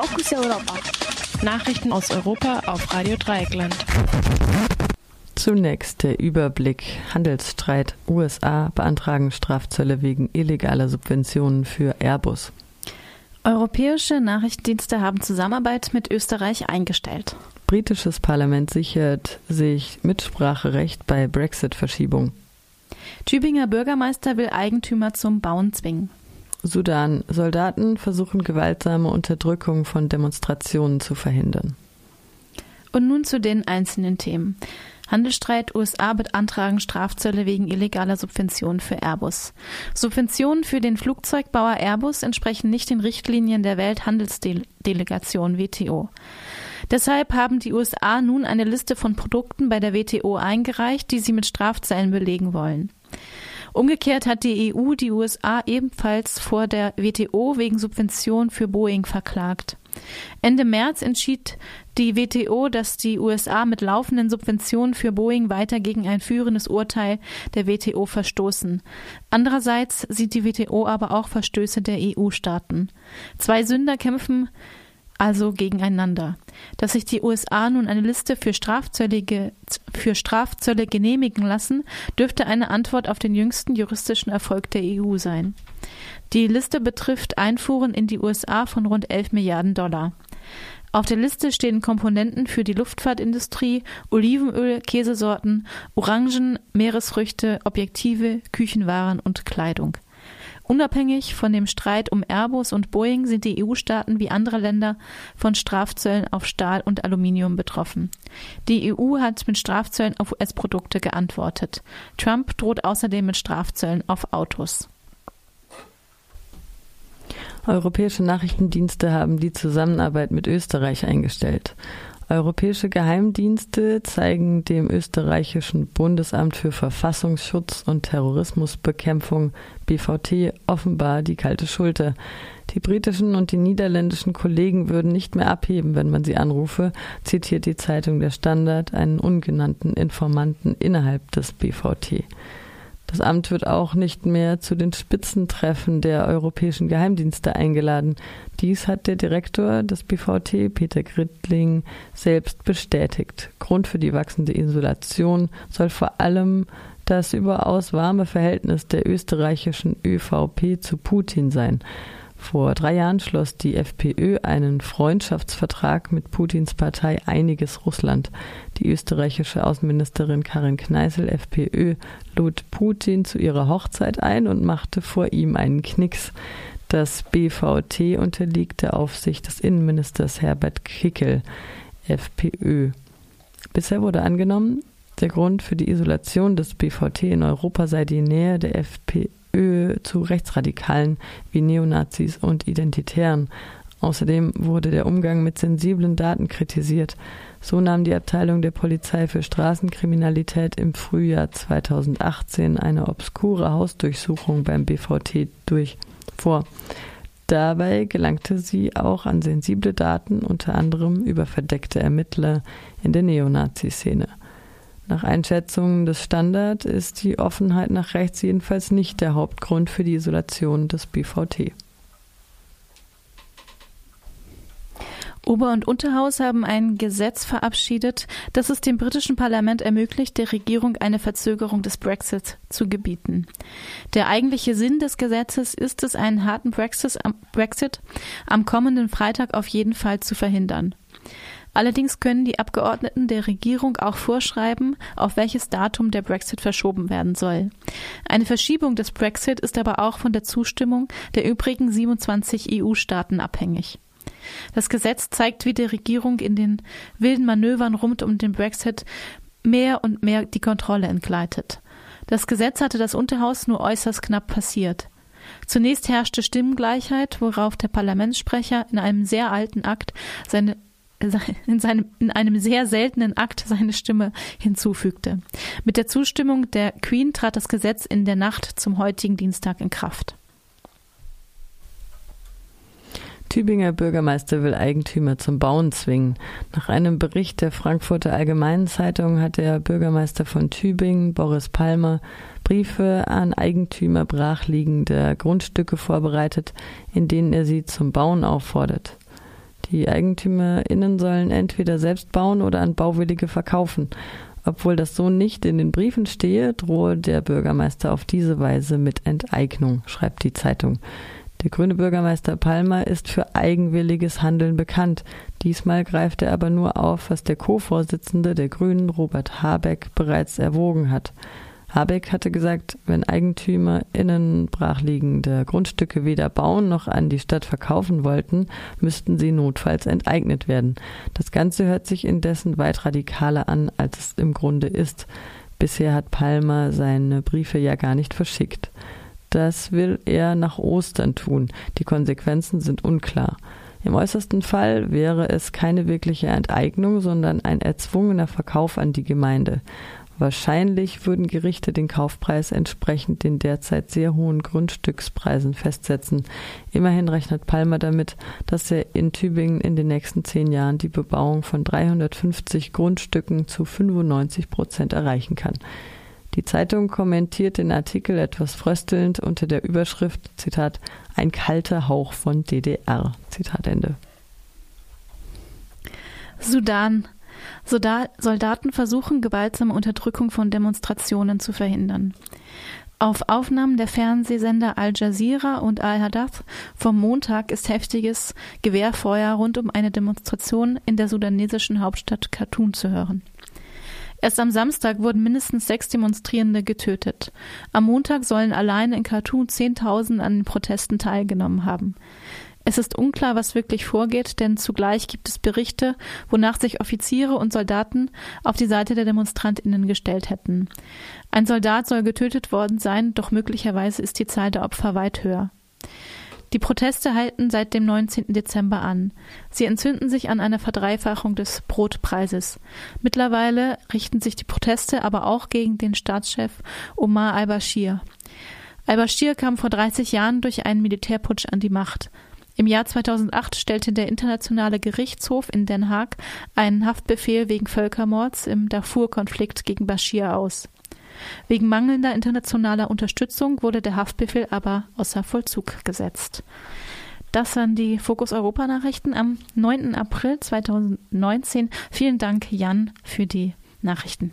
Fokus Europa. Nachrichten aus Europa auf Radio Dreieckland. Zunächst der Überblick. Handelsstreit. USA beantragen Strafzölle wegen illegaler Subventionen für Airbus. Europäische Nachrichtendienste haben Zusammenarbeit mit Österreich eingestellt. Britisches Parlament sichert sich Mitspracherecht bei Brexit-Verschiebung. Tübinger Bürgermeister will Eigentümer zum Bauen zwingen. Sudan. Soldaten versuchen gewaltsame Unterdrückung von Demonstrationen zu verhindern. Und nun zu den einzelnen Themen. Handelsstreit USA beantragen Strafzölle wegen illegaler Subventionen für Airbus. Subventionen für den Flugzeugbauer Airbus entsprechen nicht den Richtlinien der Welthandelsdelegation WTO. Deshalb haben die USA nun eine Liste von Produkten bei der WTO eingereicht, die sie mit Strafzöllen belegen wollen. Umgekehrt hat die EU die USA ebenfalls vor der WTO wegen Subventionen für Boeing verklagt. Ende März entschied die WTO, dass die USA mit laufenden Subventionen für Boeing weiter gegen ein führendes Urteil der WTO verstoßen. Andererseits sieht die WTO aber auch Verstöße der EU-Staaten. Zwei Sünder kämpfen also gegeneinander. Dass sich die USA nun eine Liste für Strafzölle, für Strafzölle genehmigen lassen, dürfte eine Antwort auf den jüngsten juristischen Erfolg der EU sein. Die Liste betrifft Einfuhren in die USA von rund 11 Milliarden Dollar. Auf der Liste stehen Komponenten für die Luftfahrtindustrie, Olivenöl, Käsesorten, Orangen, Meeresfrüchte, Objektive, Küchenwaren und Kleidung. Unabhängig von dem Streit um Airbus und Boeing sind die EU-Staaten wie andere Länder von Strafzöllen auf Stahl und Aluminium betroffen. Die EU hat mit Strafzöllen auf US-Produkte geantwortet. Trump droht außerdem mit Strafzöllen auf Autos. Europäische Nachrichtendienste haben die Zusammenarbeit mit Österreich eingestellt. Europäische Geheimdienste zeigen dem österreichischen Bundesamt für Verfassungsschutz und Terrorismusbekämpfung BVT offenbar die kalte Schulter. Die britischen und die niederländischen Kollegen würden nicht mehr abheben, wenn man sie anrufe, zitiert die Zeitung Der Standard einen ungenannten Informanten innerhalb des BVT. Das Amt wird auch nicht mehr zu den Spitzentreffen der europäischen Geheimdienste eingeladen. Dies hat der Direktor des BVT, Peter Grittling, selbst bestätigt. Grund für die wachsende Isolation soll vor allem das überaus warme Verhältnis der österreichischen ÖVP zu Putin sein. Vor drei Jahren schloss die FPÖ einen Freundschaftsvertrag mit Putins Partei Einiges Russland. Die österreichische Außenministerin Karin Kneißl, FPÖ, lud Putin zu ihrer Hochzeit ein und machte vor ihm einen Knicks. Das BVT unterliegt der Aufsicht des Innenministers Herbert Kickel, FPÖ. Bisher wurde angenommen, der Grund für die Isolation des BVT in Europa sei die Nähe der FPÖ zu Rechtsradikalen wie Neonazis und Identitären. Außerdem wurde der Umgang mit sensiblen Daten kritisiert. So nahm die Abteilung der Polizei für Straßenkriminalität im Frühjahr 2018 eine obskure Hausdurchsuchung beim BVT durch vor. Dabei gelangte sie auch an sensible Daten, unter anderem über verdeckte Ermittler in der Neonazi-Szene. Nach Einschätzung des Standard ist die Offenheit nach rechts jedenfalls nicht der Hauptgrund für die Isolation des BVT. Ober- und Unterhaus haben ein Gesetz verabschiedet, das es dem britischen Parlament ermöglicht, der Regierung eine Verzögerung des Brexit zu gebieten. Der eigentliche Sinn des Gesetzes ist es, einen harten Brexit am kommenden Freitag auf jeden Fall zu verhindern. Allerdings können die Abgeordneten der Regierung auch vorschreiben, auf welches Datum der Brexit verschoben werden soll. Eine Verschiebung des Brexit ist aber auch von der Zustimmung der übrigen 27 EU-Staaten abhängig. Das Gesetz zeigt, wie die Regierung in den wilden Manövern rund um den Brexit mehr und mehr die Kontrolle entgleitet. Das Gesetz hatte das Unterhaus nur äußerst knapp passiert. Zunächst herrschte Stimmengleichheit, worauf der Parlamentssprecher in einem sehr alten Akt seine in, seinem, in einem sehr seltenen Akt seine Stimme hinzufügte. Mit der Zustimmung der Queen trat das Gesetz in der Nacht zum heutigen Dienstag in Kraft. Tübinger Bürgermeister will Eigentümer zum Bauen zwingen. Nach einem Bericht der Frankfurter Allgemeinen Zeitung hat der Bürgermeister von Tübingen, Boris Palmer, Briefe an Eigentümer brachliegender Grundstücke vorbereitet, in denen er sie zum Bauen auffordert. Die EigentümerInnen sollen entweder selbst bauen oder an Bauwillige verkaufen. Obwohl das so nicht in den Briefen stehe, drohe der Bürgermeister auf diese Weise mit Enteignung, schreibt die Zeitung. Der grüne Bürgermeister Palmer ist für eigenwilliges Handeln bekannt. Diesmal greift er aber nur auf, was der Co-Vorsitzende der Grünen, Robert Habeck, bereits erwogen hat. Habeck hatte gesagt, wenn EigentümerInnen brachliegende Grundstücke weder bauen noch an die Stadt verkaufen wollten, müssten sie notfalls enteignet werden. Das Ganze hört sich indessen weit radikaler an, als es im Grunde ist. Bisher hat Palmer seine Briefe ja gar nicht verschickt. Das will er nach Ostern tun. Die Konsequenzen sind unklar. Im äußersten Fall wäre es keine wirkliche Enteignung, sondern ein erzwungener Verkauf an die Gemeinde. Wahrscheinlich würden Gerichte den Kaufpreis entsprechend den derzeit sehr hohen Grundstückspreisen festsetzen. Immerhin rechnet Palmer damit, dass er in Tübingen in den nächsten zehn Jahren die Bebauung von 350 Grundstücken zu 95 Prozent erreichen kann. Die Zeitung kommentiert den Artikel etwas fröstelnd unter der Überschrift, Zitat, ein kalter Hauch von DDR. Zitat Ende. Sudan. Soldaten versuchen, gewaltsame Unterdrückung von Demonstrationen zu verhindern. Auf Aufnahmen der Fernsehsender Al Jazeera und Al Hadath vom Montag ist heftiges Gewehrfeuer rund um eine Demonstration in der sudanesischen Hauptstadt Khartoum zu hören. Erst am Samstag wurden mindestens sechs Demonstrierende getötet. Am Montag sollen allein in Khartoum Zehntausend an den Protesten teilgenommen haben. Es ist unklar, was wirklich vorgeht, denn zugleich gibt es Berichte, wonach sich Offiziere und Soldaten auf die Seite der Demonstrantinnen gestellt hätten. Ein Soldat soll getötet worden sein, doch möglicherweise ist die Zahl der Opfer weit höher. Die Proteste halten seit dem 19. Dezember an. Sie entzünden sich an einer Verdreifachung des Brotpreises. Mittlerweile richten sich die Proteste aber auch gegen den Staatschef Omar al-Bashir. Al-Bashir kam vor 30 Jahren durch einen Militärputsch an die Macht. Im Jahr 2008 stellte der Internationale Gerichtshof in Den Haag einen Haftbefehl wegen Völkermords im Darfur-Konflikt gegen Bashir aus. Wegen mangelnder internationaler Unterstützung wurde der Haftbefehl aber außer Vollzug gesetzt. Das waren die Fokus Europa Nachrichten am 9. April 2019. Vielen Dank, Jan, für die Nachrichten.